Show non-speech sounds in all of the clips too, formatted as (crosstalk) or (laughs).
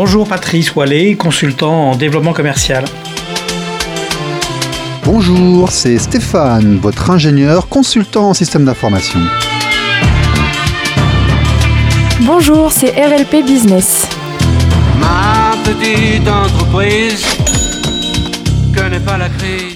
Bonjour Patrice Wallet, consultant en développement commercial. Bonjour, c'est Stéphane, votre ingénieur consultant en système d'information. Bonjour, c'est RLP Business. Ma petite entreprise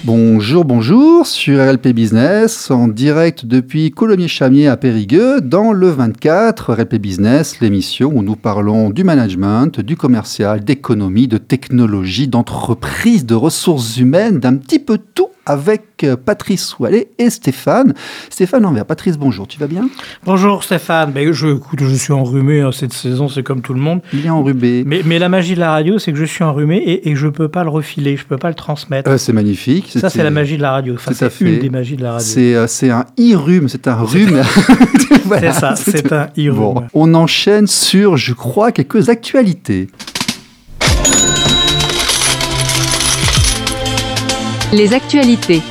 Bonjour, bonjour, sur RLP Business, en direct depuis Colomiers-Chamier à Périgueux, dans le 24, RLP Business, l'émission où nous parlons du management, du commercial, d'économie, de technologie, d'entreprise, de ressources humaines, d'un petit peu tout avec euh, Patrice Oualet et Stéphane. Stéphane Envers. Patrice, bonjour, tu vas bien? Bonjour Stéphane. Ben, je, écoute, je suis enrhumé hein, cette saison, c'est comme tout le monde. Il est enrhumé. Mais, mais la magie de la radio, c'est que je suis enrhumé et, et je ne peux pas le refiler, je ne peux pas le transmettre. Euh, c'est magnifique. Ça, c'est la magie de la radio. Enfin, c'est une des magies de la radio. C'est euh, un i-rhume, c'est un rhume. (laughs) Voilà, C'est ça, c'est un i-rhume. Bon, on enchaîne sur, je crois, quelques actualités. Les actualités.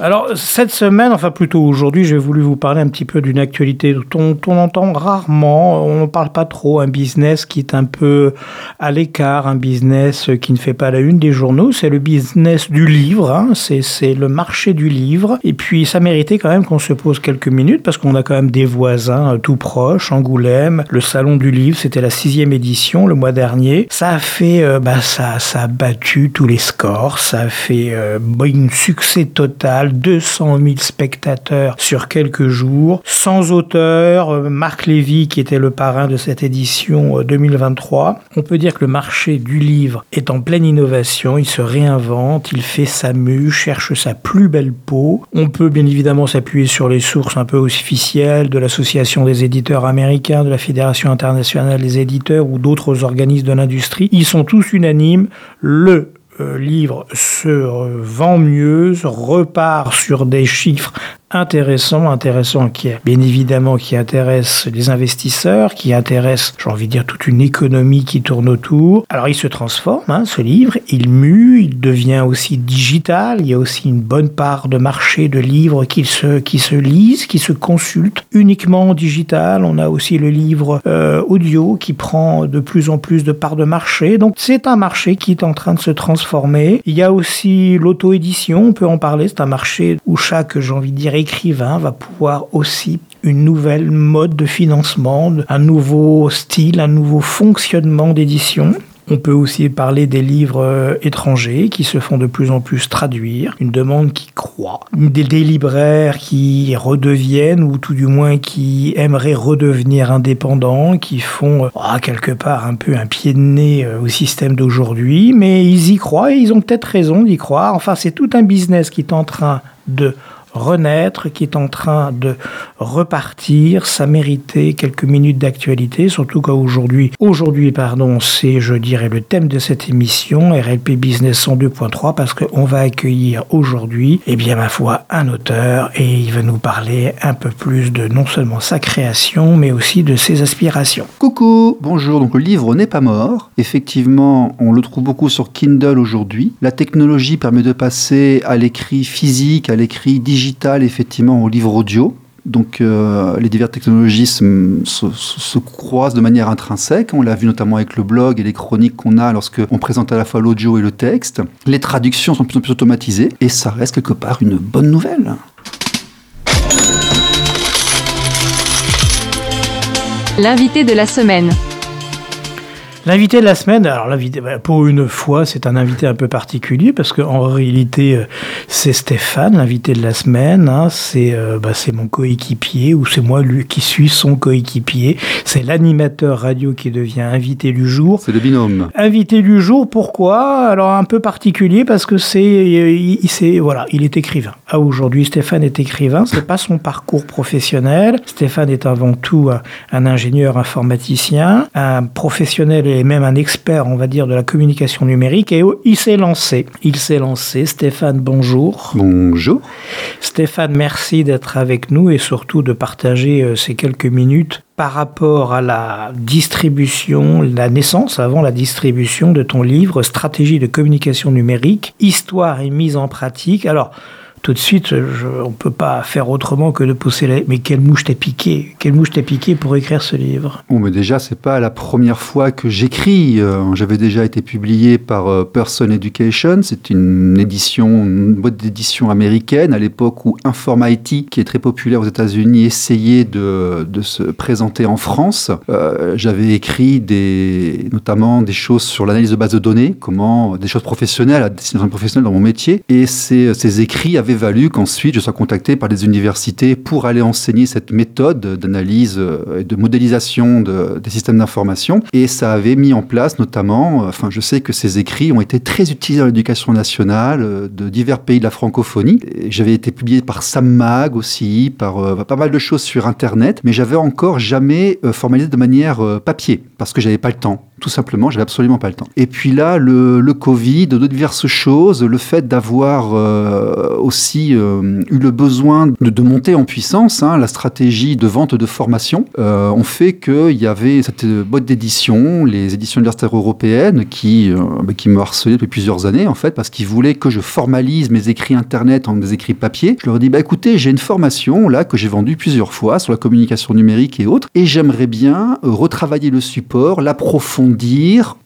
Alors, cette semaine, enfin plutôt aujourd'hui, j'ai voulu vous parler un petit peu d'une actualité dont on, entend rarement, on ne parle pas trop, un business qui est un peu à l'écart, un business qui ne fait pas la une des journaux, c'est le business du livre, hein, c'est le marché du livre. Et puis, ça méritait quand même qu'on se pose quelques minutes parce qu'on a quand même des voisins euh, tout proches, Angoulême, le Salon du Livre, c'était la sixième édition le mois dernier. Ça a fait, euh, bah, ça, ça a battu tous les scores, ça a fait euh, bah, un succès total, 200 000 spectateurs sur quelques jours, sans auteur, euh, Marc Lévy qui était le parrain de cette édition euh, 2023. On peut dire que le marché du livre est en pleine innovation, il se réinvente, il fait sa mue, cherche sa plus belle peau. On peut bien évidemment s'appuyer sur les sources un peu officielles de l'Association des éditeurs américains, de la Fédération internationale des éditeurs ou d'autres organismes de l'industrie. Ils sont tous unanimes, le euh, livre se euh, vend mieux, repart sur des chiffres intéressants, intéressants qui est bien évidemment qui intéressent les investisseurs, qui intéressent, j'ai envie de dire, toute une économie qui tourne autour. Alors il se transforme, hein, ce livre, il mue, il devient aussi digital, il y a aussi une bonne part de marché de livres qui se, qui se lisent, qui se consultent uniquement en digital. On a aussi le livre euh, audio qui prend de plus en plus de parts de marché. Donc c'est un marché qui est en train de se transformer. Il y a aussi l'auto-édition, on peut en parler, c'est un marché où chaque, j'ai envie de dire, écrivain va pouvoir aussi une nouvelle mode de financement, un nouveau style, un nouveau fonctionnement d'édition. On peut aussi parler des livres euh, étrangers qui se font de plus en plus traduire, une demande qui croît, des, libraires qui redeviennent ou tout du moins qui aimeraient redevenir indépendants, qui font euh, ah, quelque part un peu un pied de nez euh, au système d'aujourd'hui, mais ils y croient et ils ont peut-être raison d'y croire. Enfin, c'est tout un business qui est en train de renaître, qui est en train de repartir. Ça méritait quelques minutes d'actualité, surtout qu'aujourd'hui, aujourd'hui, pardon, c'est, je dirais, le thème de cette émission, RLP Business 102.3, parce qu'on va accueillir aujourd'hui, eh bien, ma foi, un auteur, et il va nous parler un peu plus de non seulement sa création, mais aussi de ses aspirations. Coucou, bonjour. Donc le livre n'est pas mort. Effectivement, on le trouve beaucoup sur Kindle aujourd'hui. La technologie permet de passer à l'écrit physique, à l'écrit digital, effectivement, au livre audio. Donc euh, les diverses technologies se croisent de manière intrinsèque. On l'a vu notamment avec le blog et les chroniques qu'on a lorsque on présente à la fois l'audio et le texte. Les traductions sont de plus en plus automatisées et ça reste quelque part une bonne nouvelle. L'invité de la semaine. L'invité de la semaine, alors l'invité, bah, pour une fois, c'est un invité un peu particulier parce qu'en réalité, euh, c'est Stéphane, l'invité de la semaine. hein. c'est euh, bah, c'est mon coéquipier ou c'est moi lui qui suis son coéquipier. C'est l'animateur radio qui devient invité du jour. C'est le binôme. Invité du jour, pourquoi? Alors un peu particulier parce que c'est, euh, il, il- c'est- voilà, il est écrivain. Ah, aujourd'hui, Stéphane est écrivain. C'est pas son parcours professionnel. Stéphane est avant tout un, un ingénieur informaticien, un professionnel et même un expert, on va dire, de la communication numérique. Et il s'est lancé. Il s'est lancé. Stéphane, bonjour. Bonjour. Stéphane, merci d'être avec nous et surtout de partager euh, ces quelques minutes par rapport à la distribution, la naissance avant la distribution de ton livre Stratégie de communication numérique, histoire et mise en pratique. Alors, tout de suite, on ne peut pas faire autrement que de pousser la... Mais quelle mouche t'a piqué? Quelle mouche t'a piqué pour écrire ce livre? Bon, mais déjà, c'est pas la première fois que j'écris. Euh, J'avais déjà été publié par euh, Person Education. C'est une édition, une boîte d'édition américaine à l'époque où Informa IT, qui est très populaire aux États-Unis, essayait de, de se présenter en France. Euh, J'avais écrit des, notamment des choses sur l'analyse de base de données, comment des choses professionnelles, à destination professionnelle dans mon métier. Et ces, ces écrits avaient valu qu'ensuite je sois contacté par des universités pour aller enseigner cette méthode d'analyse euh, et de modélisation de, des systèmes d'information. Et ça avait mis en place notamment, euh, enfin je sais que ces écrits ont été très utilisés dans l'éducation nationale euh, de divers pays de la francophonie. J'avais été publié par Sam Mag aussi, par pas mal de choses sur Internet, mais j'avais encore jamais formalisé de manière papier parce que j'avais pas le temps. Tout simplement, j'avais absolument pas le temps. Et puis là, le, le Covid, de diverses choses, le fait d'avoir euh, aussi euh, eu le besoin de, de monter en puissance, hein, la stratégie de vente de formation, euh, ont fait qu'il y avait cette boîte d'édition, les éditions universitaires européennes, qui, euh, bah, qui me harcelaient depuis plusieurs années, en fait, parce qu'ils voulaient que je formalise mes écrits Internet en des écrits papier. Je leur ai dit, bah, écoutez, j'ai une formation, là, que j'ai vendue plusieurs fois sur la communication numérique et autres, et j'aimerais bien euh, retravailler le support, l'approfondir,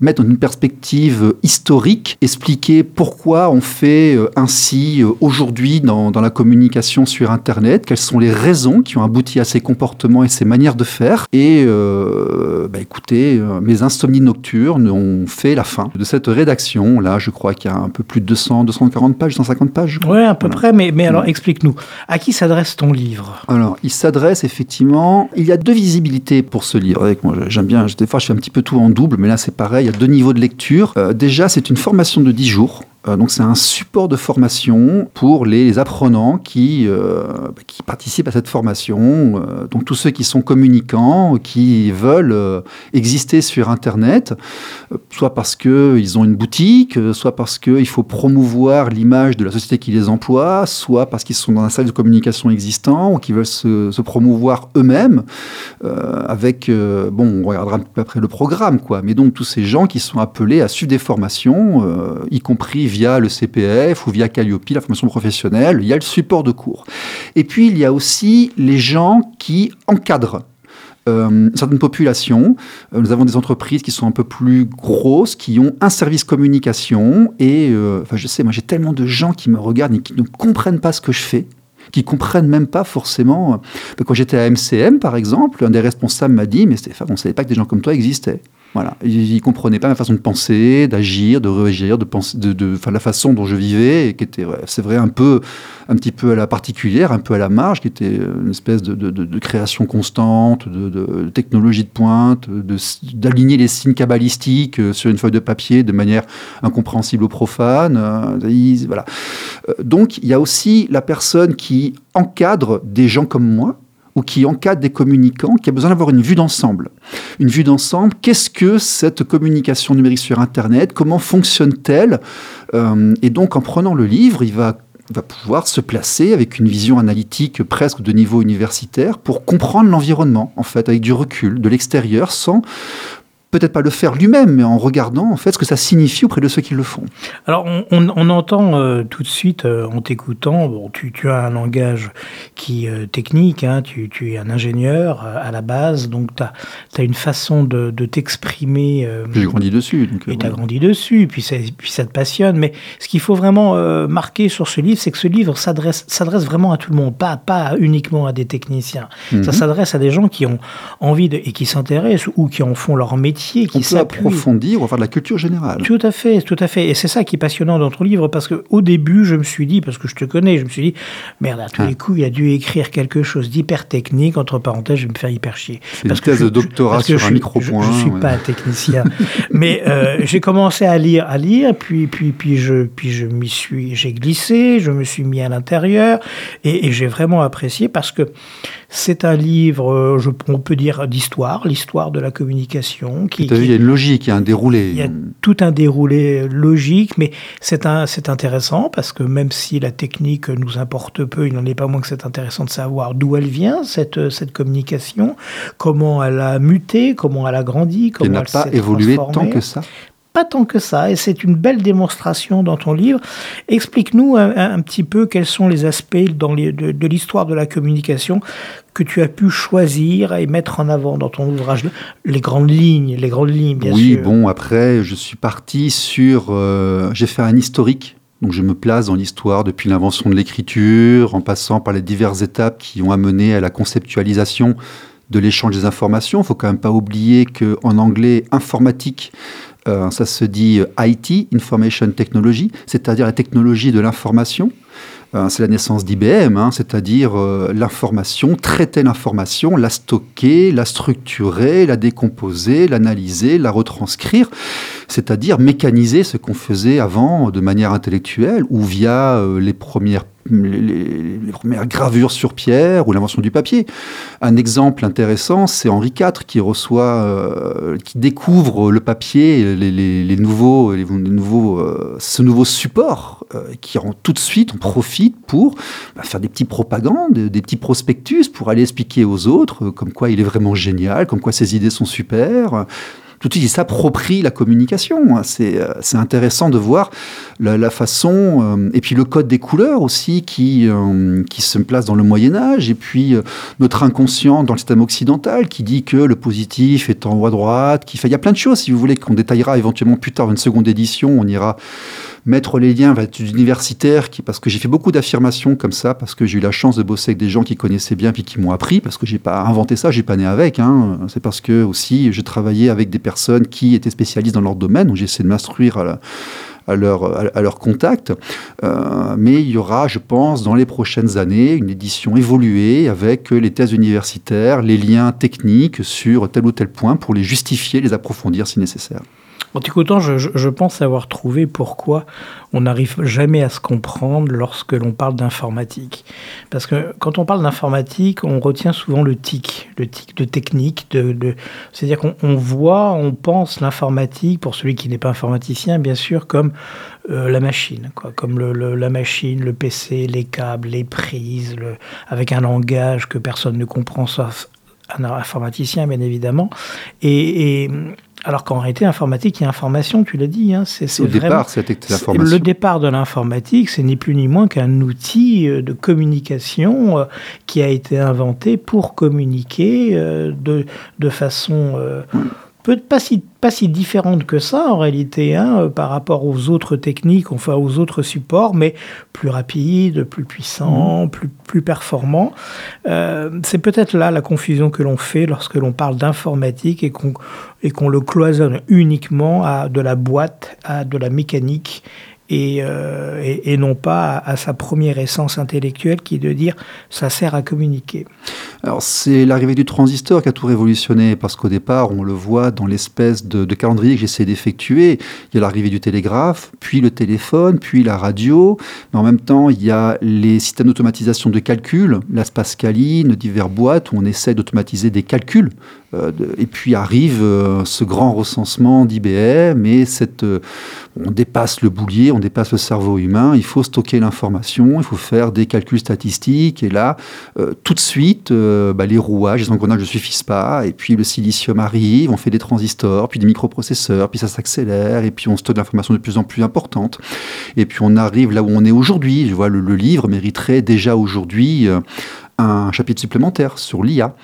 mettre dans une perspective historique, expliquer pourquoi on fait euh, ainsi euh, aujourd'hui dans, dans la communication sur Internet, quelles sont les raisons qui ont abouti à ces comportements et ces manières de faire. Et euh, bah, écoutez, mes insomnies nocturnes ont fait la fin de cette rédaction. Là, je crois qu'il y a un peu plus de 200, 240 pages, 150 pages. Ouais, à peu Voilà. près, mais, mais alors explique-nous. À qui s'adresse ton livre? Alors, il s'adresse effectivement. Il y a deux visibilités pour ce livre. Avec moi, j'aime bien. Des fois, je fais un petit peu tout en double, mais là, c'est pareil. Il y a deux niveaux de lecture. Euh, déjà, c'est une formation de 10 jours. Euh, donc, c'est un support de formation pour les apprenants qui, euh, qui participent à cette formation. Euh, donc, tous ceux qui sont communicants, qui veulent exister sur Internet, soit parce qu'ils ont une boutique, soit parce qu'il faut promouvoir l'image de la société qui les emploie, soit parce qu'ils sont dans un service de communication existant ou qui veulent se, promouvoir eux-mêmes avec, bon, on regardera un peu après le programme, quoi, mais donc tous ces gens qui sont appelés à suivre des formations, y compris via le CPF ou via Calliope, la formation professionnelle, il y a le support de cours. Et puis, il y a aussi les gens qui encadrent euh, une certaine population. Euh, nous avons des entreprises qui sont un peu plus grosses, qui ont un service communication. Et euh, enfin, je sais, moi j'ai tellement de gens qui me regardent et qui ne comprennent pas ce que je fais qui comprennent même pas forcément. Euh, Quand j'étais à MCM, par exemple, un des responsables m'a dit, mais Stéphane, on ne savait pas que des gens comme toi existaient. Voilà, ils ne comprenaient pas ma façon de penser, d'agir, de réagir, de penser, de, de, la façon dont je vivais, et qui était, c'est vrai, un peu, un petit peu à la particulière, un peu à la marge, qui était une espèce de, de, de, création constante, de, technologie de pointe, d'aligner les signes cabalistiques euh, sur une feuille de papier de manière incompréhensible aux profanes. euh, voilà. Euh, Donc, il y a aussi la personne qui encadre des gens comme moi, ou qui encadre des communicants, qui a besoin d'avoir une vue d'ensemble. Une vue d'ensemble, qu'est-ce que cette communication numérique sur Internet Comment fonctionne-t-elle Euh, Et donc, en prenant le livre, il va va pouvoir se placer avec une vision analytique presque de niveau universitaire pour comprendre l'environnement, en fait, avec du recul, de l'extérieur, sans peut-être pas le faire lui-même, mais en regardant en fait ce que ça signifie auprès de ceux qui le font. Alors, on, on- on entend euh, tout de suite, euh, en t'écoutant, bon, tu, tu as un langage qui euh, technique, hein, tu, tu es un ingénieur euh, à la base, donc tu as, une façon de, de t'exprimer. J'ai grandi dessus. Donc, et tu as grandi dessus, puis, ça- puis ça te passionne. Mais ce qu'il faut vraiment marquer sur ce livre, c'est que ce livre s'adresse vraiment à tout le monde, pas, pas uniquement à des techniciens. Mhm. Ça s'adresse à des gens qui ont envie de, et qui s'intéressent ou qui en font leur métier, qui On peut approfondir, on va faire de la culture générale. Tout à fait, tout à fait. Et c'est ça qui est passionnant dans ton livre, parce que au début, je me suis dit, parce que je te connais, je me suis dit, merde, à tous Ah. les coups, il a dû écrire quelque chose d'hyper technique, entre parenthèses, je vais me faire hyper chier. C'est une thèse de doctorat parce que sur je un micro-point, Je, je suis ouais. pas un technicien. Mais euh, j'ai commencé à lire, à lire, puis, puis, puis je, puis je m'y suis, j'ai glissé, je me suis mis à l'intérieur, et, et j'ai vraiment apprécié parce que c'est un livre, euh, je, on peut dire, d'histoire, l'histoire de la communication. Qui, vu, il y a une logique, il y a un déroulé. il y a tout un déroulé logique, mais c'est intéressant parce que même si la technique nous importe peu, il n'en est pas moins que c'est intéressant de savoir d'où elle vient, cette, cette communication, comment elle a muté, comment elle a grandi, comment Elle n'a elle pas s'est évolué tant que ça. Pas tant que ça, et c'est une belle démonstration dans ton livre. Explique-nous un, un petit peu quels sont les aspects dans les, de, de l'histoire de la communication que tu as pu choisir et mettre en avant dans ton ouvrage Les grandes lignes, les grandes lignes, bien oui, sûr. Oui, bon, après, je suis parti sur... Euh, j'ai fait un historique donc je me place dans l'histoire depuis l'invention de l'écriture, en passant par les diverses étapes qui ont amené à la conceptualisation de l'échange des informations. Il faut quand même pas oublier qu'en anglais, informatique, euh, ça se dit IT, Information Technology, c'est-à-dire la technologie de l'information. Euh, c'est la naissance d'IBM, hein, c'est-à-dire euh, l'information, traiter l'information, la stocker, la structurer, la décomposer, l'analyser, la retranscrire, c'est-à-dire mécaniser ce qu'on faisait avant de manière intellectuelle ou via euh, les premières les, premières gravures sur pierre ou l'invention du papier. Un exemple intéressant, c'est Henri IV qui reçoit, euh, qui découvre le papier, les, nouveaux, nouveaux, euh, ce nouveau support, euh, qui rend tout de suite, on profite pour bah, faire des petits propagandes, des petits prospectus pour aller expliquer aux autres comme quoi il est vraiment génial, comme quoi ses idées sont super tout de suite, il s'approprie la communication. C'est euh, intéressant de voir la, la façon, euh, et puis le code des couleurs aussi, qui, euh, qui se place dans le Moyen Âge, et puis euh, notre inconscient dans le système occidental, qui dit que le positif est en haut à droite, qui fait... Il y a plein de choses, si vous voulez, qu'on détaillera éventuellement plus tard, une seconde édition, on ira mettre les liens universitaire, qui, parce que j'ai fait beaucoup d'affirmations comme ça, parce que j'ai eu la chance de bosser avec des gens qui connaissaient bien puis qui m'ont appris, parce que j'ai pas inventé ça, j'ai pas né avec. Hein. C'est parce que aussi j'ai travaillé avec des personnes qui étaient spécialistes dans leur domaine, donc j'ai essayé de m'instruire à leur contact. Euh, mais il y aura, je pense, dans les prochaines années, une édition évoluée avec les thèses universitaires, les liens techniques sur tel ou tel point pour les justifier, les approfondir si nécessaire. En t'écoutant, je, je, pense avoir trouvé pourquoi on n'arrive jamais à se comprendre lorsque l'on parle d'informatique. Parce que quand on parle d'informatique, on retient souvent le TIC, le TIC de technique. C'est-à-dire qu'on voit, on pense l'informatique, pour celui qui n'est pas informaticien, bien sûr, comme euh, la machine, quoi, comme la machine, le PC, les câbles, les prises, avec un langage que personne ne comprend, sauf un informaticien, bien évidemment. Et alors qu'en réalité, informatique et information, tu l'as dit, hein, c'est départ, l'information. Le départ de l'informatique, c'est ni plus ni moins qu'un outil de communication euh, qui a été inventé pour communiquer euh, de, de façon euh, peut pas si pas si différente que ça en réalité hein, par rapport aux autres techniques, enfin aux autres supports, mais plus rapide, plus puissant, mmh. plus plus performant. Euh, c'est peut-être là la confusion que l'on fait lorsque l'on parle d'informatique et qu'on et qu'on le cloisonne uniquement à de la boîte, à de la mécanique et, euh, et, non pas à, sa première essence intellectuelle qui est de dire ça sert à communiquer. Alors c'est l'arrivée du transistor qui a tout révolutionné parce qu'au départ on le voit dans l'espèce de, calendrier que j'essaie d'effectuer. Il y a l'arrivée du télégraphe, puis le téléphone, puis la radio, mais en même temps il y a les systèmes d'automatisation de calcul, la Pascaline, divers boîtes où on essaie d'automatiser des calculs. Euh, et puis arrive euh, ce grand recensement d'IBM et on dépasse le boulier, on dépasse le cerveau humain, il faut stocker l'information, il faut faire des calculs statistiques et là euh, tout de suite euh, bah, les rouages, les engrenages ne suffisent pas et puis le silicium arrive, on fait des transistors, puis des microprocesseurs, puis ça s'accélère et puis on stocke l'information de plus en plus importante et puis on arrive là où on est aujourd'hui. Je vois le, livre mériterait déjà aujourd'hui euh, un chapitre supplémentaire sur l'IA.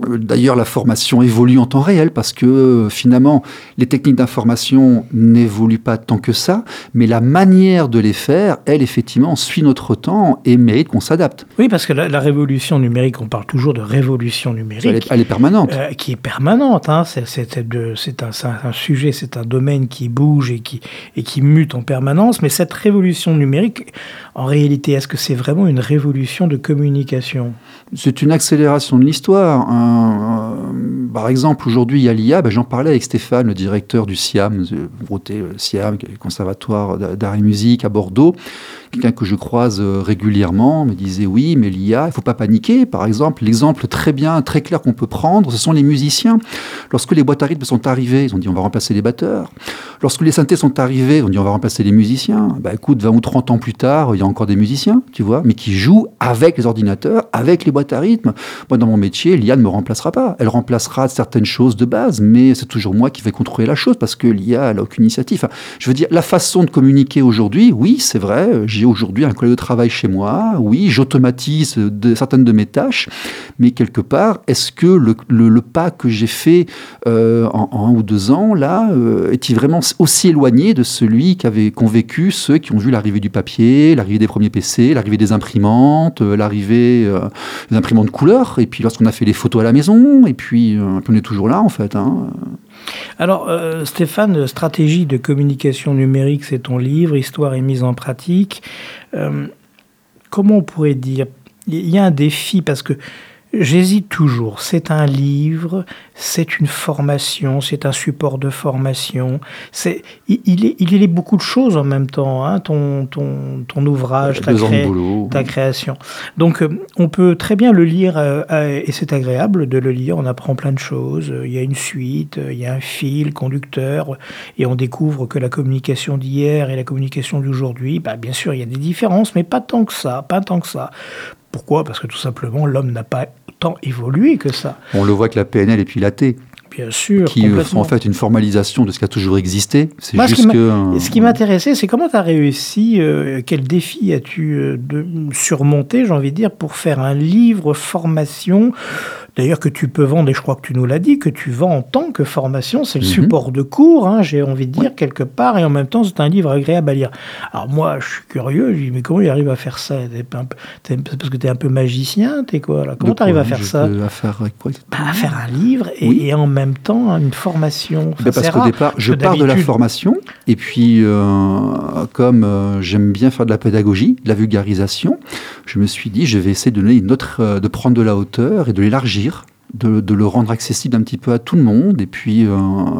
D'ailleurs, la formation évolue en temps réel parce que finalement, les techniques d'information n'évoluent pas tant que ça, mais la manière de les faire, elle, effectivement, suit notre temps et mérite qu'on s'adapte. Oui, parce que la, la, révolution numérique, on parle toujours de révolution numérique. Elle est, elle est permanente. Euh, qui est permanente. Hein. C'est un, un, sujet, c'est un domaine qui bouge et qui, et qui mute en permanence. Mais cette révolution numérique, en réalité, est-ce que c'est vraiment une révolution de communication? C'est une accélération de l'histoire. Un, un, par exemple, aujourd'hui, il y a l'IA. Ben, J'en parlais avec Stéphane, le directeur du SIAM, Broté, SIAM, le Conservatoire d'Art et Musique à Bordeaux, quelqu'un que je croise euh, régulièrement me disait oui, mais l'IA, il faut pas paniquer. Par exemple, l'exemple très bien, très clair qu'on peut prendre, ce sont les musiciens. Lorsque les boîtes à rythme sont arrivées, ils ont dit on va remplacer les batteurs. Lorsque les synthés sont arrivés, ont dit on va remplacer les musiciens. Bah écoute, 20 ou 30 ans plus tard, il y a encore des musiciens, tu vois, mais qui jouent avec les ordinateurs, avec les boîtes à rythme. Moi, dans mon métier, l'IA ne me remplacera pas. Elle remplacera certaines choses de base, mais c'est toujours moi qui vais contrôler la chose parce que l'IA, elle n'a aucune initiative. Je veux dire, la façon de communiquer aujourd'hui, oui, c'est vrai, aujourd'hui un collègue de travail chez moi, oui, j'automatise de, certaines de mes tâches, mais quelque part, est-ce que le, pas que j'ai fait euh, en, un ou deux ans, là, euh, est-il vraiment aussi éloigné de celui qu'avaient vécu ceux qui ont vu l'arrivée du papier, l'arrivée des premiers PC, l'arrivée des imprimantes, euh, l'arrivée euh, des imprimantes couleur, et puis lorsqu'on a fait les photos à la maison, et puis euh, on est toujours là en fait. Hein. Alors, euh, Stéphane, stratégie de communication numérique, c'est ton livre, Histoire et mise en pratique. Euh, comment on pourrait dire Il y a un défi parce que J'hésite toujours. C'est un livre, c'est une formation, c'est un support de formation. C'est, il, il, est, il est beaucoup de choses en même temps, hein, ton, ton, ton ouvrage, ta, cré... ta, création. Donc, euh, on peut très bien le lire euh, et c'est agréable de le lire. On apprend plein de choses. Il y a une suite, il y a un fil conducteur et on découvre que la communication d'hier et la communication d'aujourd'hui, bah, bien sûr, il y a des différences, mais pas tant que ça, pas tant que ça. Pourquoi? Parce que tout simplement, l'homme n'a pas tant évolué que ça. On le voit que la PNL et puis la T. Bien sûr. Qui font en fait une formalisation de ce qui a toujours existé. C'est juste ce qui que. Ce qui m'intéressait, c'est comment tu as réussi, euh, quel défi as-tu euh, surmonté, j'ai envie de dire, pour faire un livre formation d'ailleurs que tu peux vendre, et je crois que tu nous l'as dit, que tu vends en tant que formation, c'est le mm -hmm. support de cours, hein, j'ai envie de dire, ouais. quelque part, et en même temps, c'est un livre agréable à lire. Alors moi, je suis curieux, je dis, mais comment il arrive à faire ça? Es, Parce que tu es un peu magicien, tu es quoi là? Comment tu arrives à faire ça? À faire bah, À faire un livre et, oui. et, en même temps une formation. Enfin, parce qu'au départ, je pars de la formation, et puis euh, comme euh, j'aime bien faire de la pédagogie, de la vulgarisation, je me suis dit, je vais essayer de donner une autre, euh, de prendre de la hauteur et de l'élargir de, le rendre accessible un petit peu à tout le monde. Et puis, euh,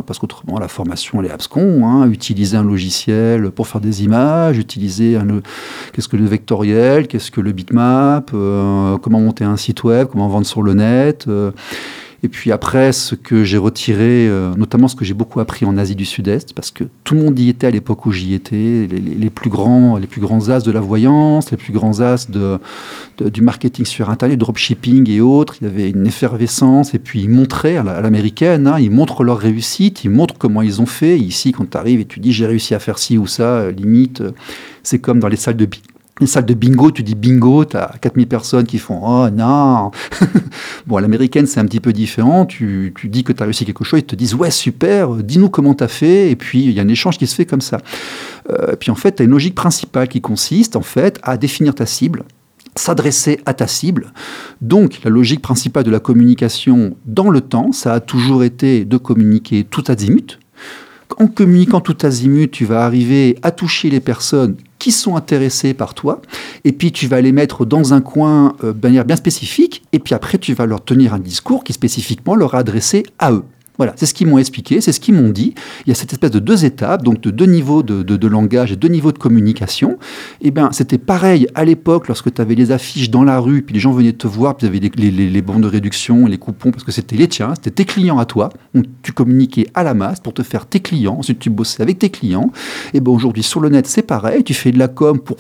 parce qu'autrement, la formation, elle est abscon. Hein, utiliser un logiciel pour faire des images, utiliser un, qu'est-ce que le vectoriel, qu'est-ce que le bitmap, euh, comment monter un site web, comment vendre sur le net. Euh, et puis après, ce que j'ai retiré, euh, notamment ce que j'ai beaucoup appris en Asie du Sud-Est, parce que tout le monde y était à l'époque où j'y étais, les, plus grands, les plus grands as de la voyance, les plus grands as de, du marketing sur Internet, dropshipping et autres. Il y avait une effervescence, et puis ils montraient à l'américaine, hein, ils montrent leur réussite, ils montrent comment ils ont fait. Ici, quand tu arrives et tu dis j'ai réussi à faire ci ou ça, limite, c'est comme dans les salles de une salle de bingo, tu dis bingo, tu as 4000 personnes qui font Oh non (laughs) Bon, à l'américaine, c'est un petit peu différent. Tu, tu dis que tu as réussi quelque chose, ils te disent Ouais, super, dis-nous comment tu as fait. Et puis, il y a un échange qui se fait comme ça. Euh, puis, en fait, tu as une logique principale qui consiste, en fait, à définir ta cible s'adresser à ta cible. Donc, la logique principale de la communication dans le temps, ça a toujours été de communiquer tout azimut. En communiquant tout azimut, tu vas arriver à toucher les personnes qui sont intéressés par toi, et puis tu vas les mettre dans un coin euh, de manière bien spécifique, et puis après tu vas leur tenir un discours qui spécifiquement leur est adressé à eux. Voilà, c'est ce qu'ils m'ont expliqué, c'est ce qu'ils m'ont dit. Il y a cette espèce de deux étapes, donc de deux niveaux de, de, langage et deux niveaux de communication. Et bien, c'était pareil à l'époque lorsque tu avais les affiches dans la rue, puis les gens venaient te voir, puis tu avais les, bons de réduction, les coupons, parce que c'était les tiens, c'était tes clients à toi. Donc, tu communiquais à la masse pour te faire tes clients. Ensuite, tu bossais avec tes clients. Et bien, aujourd'hui, sur le net, c'est pareil. Tu fais de la com pour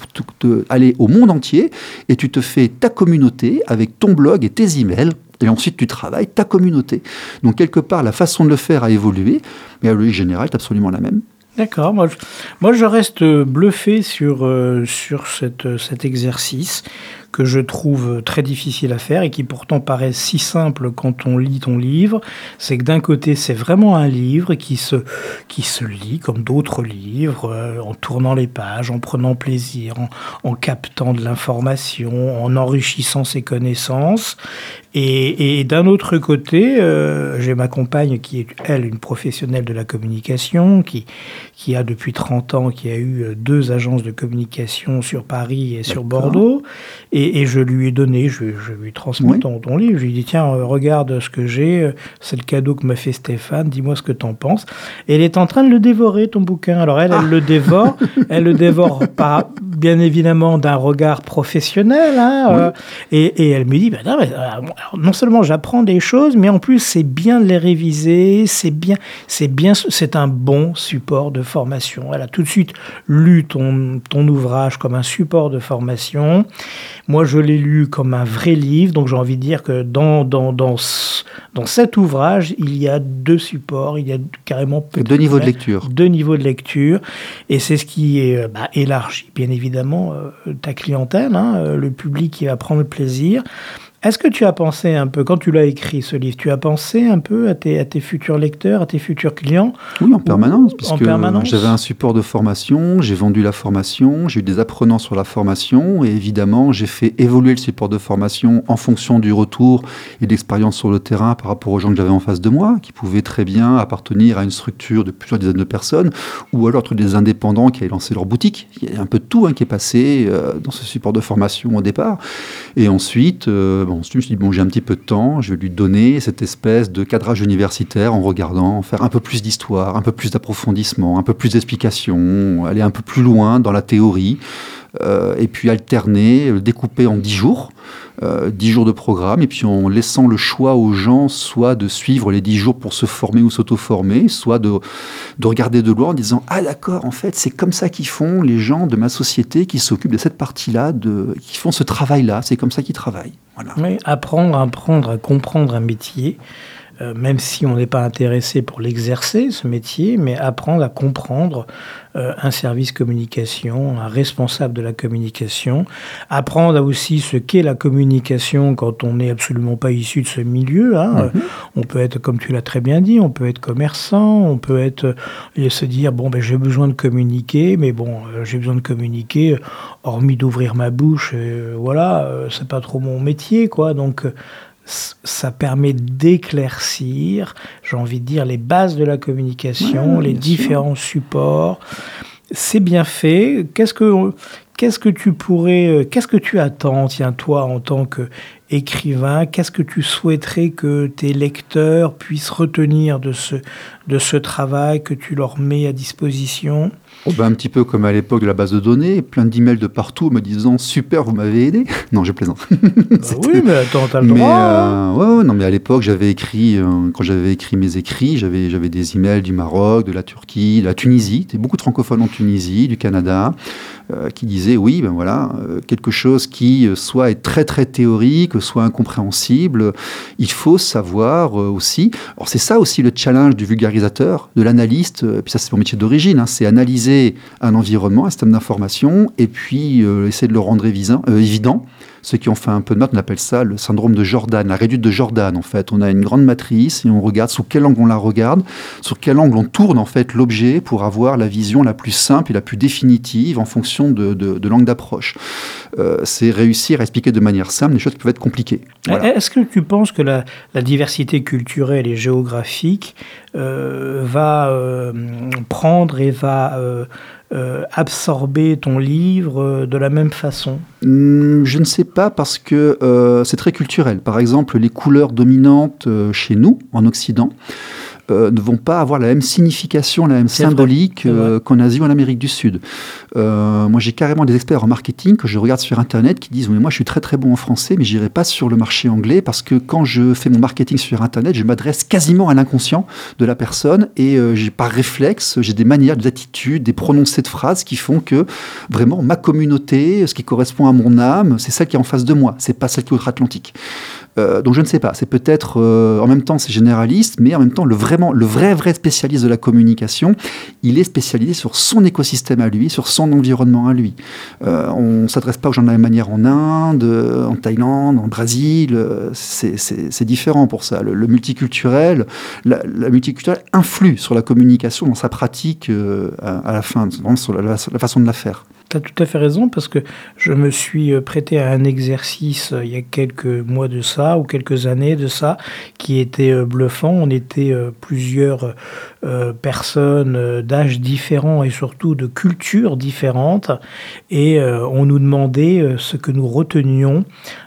aller au monde entier et tu te fais ta communauté avec ton blog et tes emails et ensuite, tu travailles ta communauté. Donc, quelque part, la façon de le faire a évolué, mais la logique générale est absolument la même. D'accord. Moi, moi, je reste bluffé sur, euh, sur cette, cet exercice que je trouve très difficile à faire et qui pourtant paraît si simple quand on lit ton livre, c'est que d'un côté c'est vraiment un livre qui se, qui se lit comme d'autres livres, euh, en tournant les pages, en prenant plaisir, en, en captant de l'information, en enrichissant ses connaissances. Et, et d'un autre côté, euh, j'ai ma compagne qui est, elle, une professionnelle de la communication, qui, qui a depuis 30 ans, qui a eu deux agences de communication sur Paris et sur Bordeaux. Et Et, et je lui ai donné, je, je lui ai transmis Oui. ton, ton livre. Je lui ai dit, tiens, euh, regarde ce que j'ai, euh, c'est le cadeau que m'a fait Stéphane, dis-moi ce que t'en penses. Et elle est en train de le dévorer, ton bouquin. Alors elle, elle (laughs) le dévore, elle le dévore par, bien évidemment d'un regard professionnel. Hein, Oui. euh, et, et elle me dit, ben non, mais, alors, non seulement j'apprends des choses, mais en plus c'est bien de les réviser, c'est bien, c'est bien, c'est un bon support de formation. Elle a tout de suite lu ton, ton ouvrage comme un support de formation. Moi, je l'ai lu comme un vrai livre, donc j'ai envie de dire que dans, dans, dans, ce- dans cet ouvrage, il y a deux supports, il y a carrément Deux niveaux de lecture. deux niveaux de lecture, et c'est ce qui est, euh, bah, élargit bien évidemment euh, ta clientèle, hein, euh, le public qui va prendre plaisir. Est-ce que tu as pensé un peu, quand tu l'as écrit ce livre, tu as pensé un peu à tes, à tes futurs lecteurs, à tes futurs clients Oui, en permanence, en puisque permanence. j'avais un support de formation, j'ai vendu la formation, j'ai eu des apprenants sur la formation, et évidemment, j'ai fait évoluer le support de formation en fonction du retour et de l'expérience sur le terrain par rapport aux gens que j'avais en face de moi, qui pouvaient très bien appartenir à une structure de plusieurs dizaines de personnes, ou alors être des indépendants qui avaient lancé leur boutique. Il y a un peu de tout hein, qui est passé euh, dans ce support de formation au départ. Et ensuite, euh, je me suis dit, bon, j'ai un petit peu de temps, je vais lui donner cette espèce de cadrage universitaire en regardant, faire un peu plus d'histoire, un peu plus d'approfondissement, un peu plus d'explication, aller un peu plus loin dans la théorie, euh, et puis alterner, découper en 10 jours. Euh, 10 jours de programme, et puis en laissant le choix aux gens soit de suivre les 10 jours pour se former ou s'auto-former, soit de, de regarder de loin en disant Ah, d'accord, en fait, c'est comme ça qu'ils font les gens de ma société qui s'occupent de cette partie-là, de, qui font ce travail-là, c'est comme ça qu'ils travaillent. Voilà. Apprendre, apprendre à comprendre un métier, euh, même si on n'est pas intéressé pour l'exercer, ce métier, mais apprendre à comprendre euh, un service communication, un responsable de la communication, apprendre à aussi ce qu'est la communication quand on n'est absolument pas issu de ce milieu. hein. Euh, On peut être, comme tu l'as très bien dit, on peut être commerçant, on peut être et se dire bon ben j'ai besoin de communiquer, mais bon euh, j'ai besoin de communiquer, hormis d'ouvrir ma bouche, voilà, c'est pas trop mon métier quoi. Donc ça permet d'éclaircir, j'ai envie de dire, les bases de la communication, Ouais, les différents supports. C'est bien fait. Qu'est-ce que, qu'est-ce que tu pourrais, euh, qu'est-ce que tu attends, tiens, toi, en tant que écrivain, qu'est-ce que tu souhaiterais que tes lecteurs puissent retenir de ce, de ce travail que tu leur mets à disposition? Oh, ben, un petit peu comme à l'époque de la base de données, plein d'emails de partout me disant Super, vous m'avez aidé. Non, je plaisante. Bah (laughs) Oui, mais attends, t'as le Mais, droit. hein. euh, ouais, ouais, non, mais à l'époque, j'avais écrit, euh, quand j'avais écrit mes écrits, j'avais, j'avais des emails du Maroc, de la Turquie, de la Tunisie, a beaucoup de francophones en Tunisie, du Canada, euh, qui disaient oui, ben voilà, euh, quelque chose qui euh, soit est très très théorique, soit incompréhensible, il faut savoir aussi. Alors c'est ça aussi le challenge du vulgarisateur, de l'analyste, euh, puis ça c'est mon métier d'origine, hein, c'est analyser un environnement, un système d'information, et puis essayer de le rendre évident. Ceux qui ont fait un peu de maths, on appelle ça le syndrome de Jordan, la réduite de Jordan en fait. On a une grande matrice et on regarde sous quel angle on la regarde, sur quel angle on tourne en fait l'objet pour avoir la vision la plus simple et la plus définitive en fonction de, de, de l'angle d'approche. Euh, c'est réussir à expliquer de manière simple des choses qui peuvent être compliquées. Est-ce que tu penses que la, la diversité culturelle et géographique euh, va euh, prendre et va euh, absorber ton livre euh, de la même façon Hum, Je ne sais pas parce que euh, c'est très culturel. Par exemple, les couleurs dominantes chez nous, en Occident, euh, ne vont pas avoir la même signification, la même symbolique euh, qu'en Asie ou en Amérique du Sud. Euh, moi, j'ai carrément des experts en marketing que je regarde sur Internet qui disent Mais moi, je suis très très bon en français, mais j'irai pas sur le marché anglais parce que quand je fais mon marketing sur Internet, je m'adresse quasiment à l'inconscient de la personne et euh, j'ai par réflexe, j'ai des manières, des attitudes, des prononcés de phrases qui font que vraiment ma communauté, ce qui correspond à mon âme, c'est celle qui est en face de moi, c'est pas celle qui est outre-Atlantique. Euh, donc je ne sais pas, c'est peut-être euh, en même temps c'est généraliste, mais en même temps le vraiment le vrai vrai spécialiste de la communication, il est spécialisé sur son écosystème à lui, sur son environnement à lui. Euh, on s'adresse pas aux gens de la même manière en Inde, euh, en Thaïlande, en Brésil, c'est- différent pour ça. Le, multiculturel, la, multiculturelle influe sur la communication dans sa pratique à, la fin, sur la façon de la faire. Tout à fait raison parce que je me suis euh, prêté à un exercice euh, il y a quelques mois de ça ou quelques années de ça qui était euh, bluffant. On était plusieurs personnes d'âges différents et surtout de cultures différentes et on nous demandait ce que nous retenions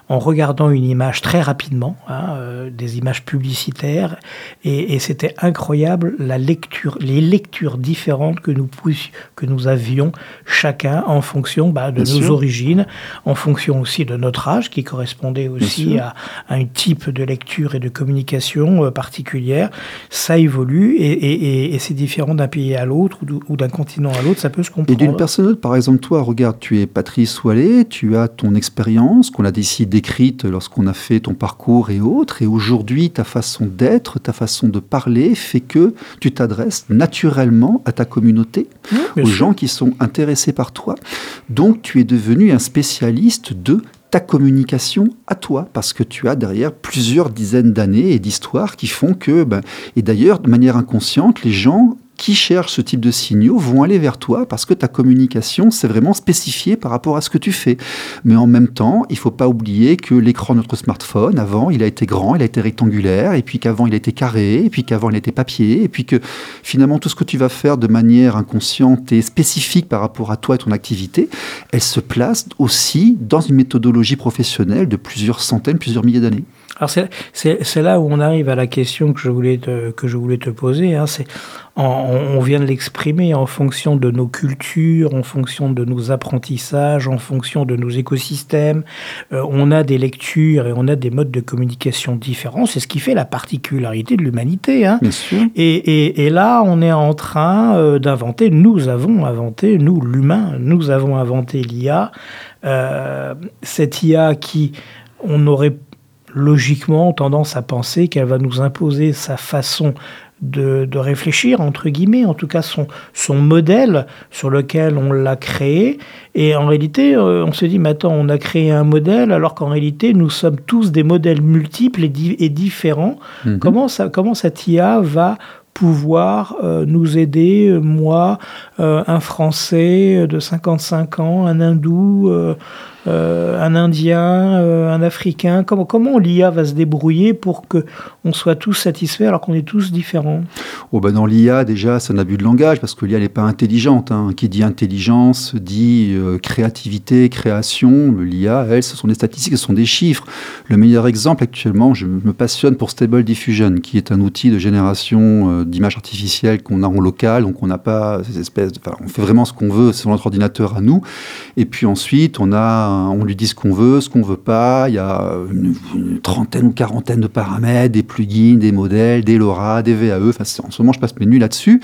en regardant une image très rapidement, hein, euh, des images publicitaires, et, et c'était incroyable la lecture, les lectures différentes que nous que nous avions chacun en fonction bah, de nos origines, en fonction aussi de notre âge, qui correspondait aussi à, à, un type de lecture et de communication euh, particulière. Ça évolue et, et, et c'est différent d'un pays à l'autre ou d'un continent à l'autre, ça peut se comprendre. Et d'une personne à l'autre, par exemple, toi, regarde, tu es Patrice Ouallet, tu as ton expérience qu'on a décidé lorsqu'on a fait ton parcours et autres. Et aujourd'hui, ta façon d'être, ta façon de parler fait que tu t'adresses naturellement à ta communauté, aux gens qui sont intéressés par toi. Donc, tu es devenu un spécialiste de ta communication à toi, parce que tu as derrière plusieurs dizaines d'années et d'histoires qui font que, ben, et d'ailleurs, de manière inconsciente, les gens qui cherchent ce type de signaux vont aller vers toi parce que ta communication, c'est vraiment spécifié par rapport à ce que tu fais. Mais en même temps, il faut pas oublier que l'écran de notre smartphone, avant, il a été grand, il a été rectangulaire, et puis qu'avant, il été carré, et puis qu'avant, il était papier, et puis que finalement, tout ce que tu vas faire de manière inconsciente et spécifique par rapport à toi et ton activité, elle se place aussi dans une méthodologie professionnelle de plusieurs centaines, plusieurs milliers d'années. Alors c'est là où on arrive à la question que je voulais te, que je voulais te poser. Hein. C'est on, vient de l'exprimer en fonction de nos cultures, en fonction de nos apprentissages, en fonction de nos écosystèmes. Euh, on a des lectures et on a des modes de communication différents. C'est ce qui fait la particularité de l'humanité. Hein. Et, et, et, là, on est en train euh, d'inventer, nous avons inventé, nous l'humain, nous avons inventé l'IA. Euh, cette IA qui, on aurait logiquement tendance à penser qu'elle va nous imposer sa façon de, réfléchir, entre guillemets, en tout cas son, son modèle sur lequel on l'a créé. Et en réalité, euh, on se dit, mais attends, on a créé un modèle alors qu'en réalité, nous sommes tous des modèles multiples et, et différents. Mhm. Comment, ça, comment cette IA va pouvoir euh, nous aider, moi, euh, un Français de 55 ans, un hindou, euh, un Indien, euh, un Africain Comment, l'IA va se débrouiller pour que on soit tous satisfaits alors qu'on est tous différents? Oh ben Dans l'IA, déjà, c'est un abus de langage parce que l'IA n'est pas intelligente. Hein. Qui dit intelligence dit euh, créativité, création. L'IA, elle, ce sont des statistiques, ce sont des chiffres. Le meilleur exemple actuellement, je me passionne pour Stable Diffusion, qui est un outil de génération d'images artificielles qu'on a en local, donc on n'a pas ces espèces on fait vraiment ce qu'on veut sur notre ordinateur à nous. Et puis ensuite, on a on lui dit ce qu'on veut, ce qu'on veut pas. Il y a une, trentaine ou quarantaine de paramètres, des plugins, des modèles, des LoRa, des VAE. Enfin, en ce moment, je passe mes nuits là-dessus.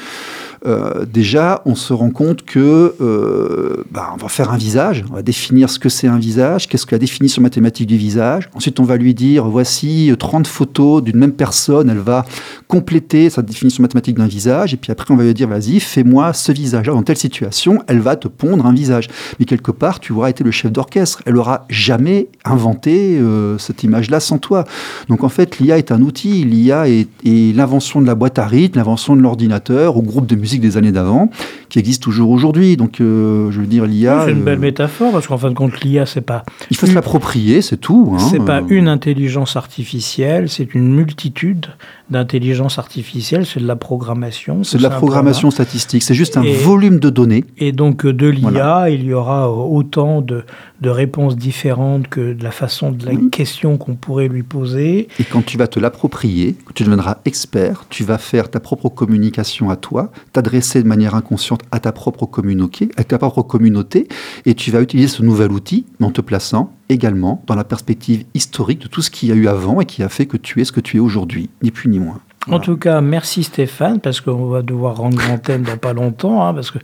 Euh, déjà, on se rend compte que euh, bah, on va faire un visage, on va définir ce que c'est un visage, qu'est-ce que la définition mathématique du visage. Ensuite, on va lui dire voici 30 photos d'une même personne, elle va compléter sa définition mathématique d'un visage, et puis après, on va lui dire vas-y, fais-moi ce visage-là dans telle situation, elle va te pondre un visage. Mais quelque part, tu auras été le chef d'orchestre, elle aura jamais inventé euh, cette image-là sans toi. Donc en fait, l'IA est un outil, l'IA est l'invention de la boîte à rythme, l'invention de l'ordinateur, au groupe de musique des années d'avant, qui existe toujours aujourd'hui. Donc, euh, je veux dire, l'IA. c'est une belle euh, métaphore, parce qu'en fin de compte, l'IA, c'est pas. Il faut se l'approprier, c'est tout. Hein. C'est pas une intelligence artificielle, c'est une multitude d'intelligence artificielle, c'est de la programmation. C'est de la programmation statistique, c'est juste un volume de données. Et donc, de l'IA, il y aura autant de, de réponses différentes que de la façon de la question qu'on pourrait lui poser. Et quand tu vas te l'approprier, tu deviendras expert, tu vas faire ta propre communication à toi, t'adresser de manière inconsciente à ta propre communauté, à ta propre communauté, et tu vas utiliser ce nouvel outil en te plaçant également dans la perspective historique de tout ce qu'il y a eu avant et qui a fait que tu es ce que tu es aujourd'hui, ni plus ni moins. En tout cas, merci Stéphane, parce qu'on va devoir rendre l'antenne dans pas longtemps, hein, parce que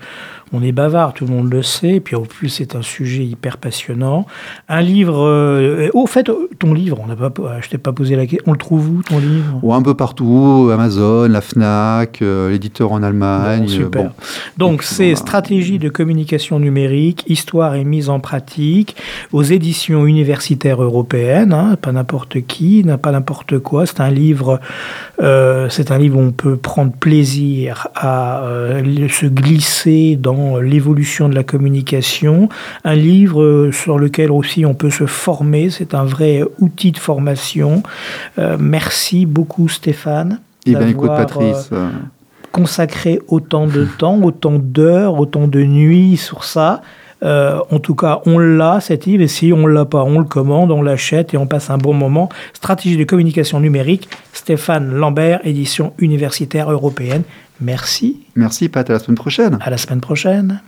on est bavard, tout le monde le sait, et puis en plus c'est un sujet hyper passionnant. Un livre, euh, au fait, ton livre, on n'a pas, je t'ai pas posé la question, on le trouve où ton livre? Un peu partout, Amazon, la Fnac, euh, l'éditeur en Allemagne. super. Donc c'est Stratégie de communication numérique, histoire et mise en pratique, aux éditions universitaires européennes, hein, pas n'importe qui, pas n'importe quoi. C'est un livre. Euh, Euh, c'est un livre où on peut prendre plaisir à euh, se glisser dans l'évolution de la communication. Un livre euh, sur lequel aussi on peut se former. C'est un vrai outil de formation. Merci beaucoup Stéphane. Eh bien écoute Patrice, consacrer autant de (laughs) temps, autant d'heures, autant de nuits sur ça. Euh, en tout cas, on l'a, cette livre, et si on l'a pas, on le commande, on l'achète et on passe un bon moment. Stratégie de communication numérique, Stéphane Lambert, édition universitaire européenne. Merci, merci Pat, à la semaine prochaine. à la semaine prochaine.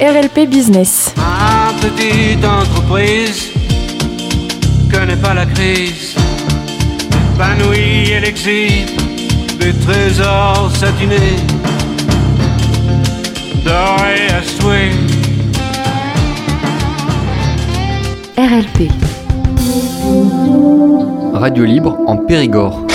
RLP Business. Ma petite entreprise connaît pas la crise. Épanouie, elle exhibe des trésors satinés, dorés à souhait. RLP. Radio libre en Périgord.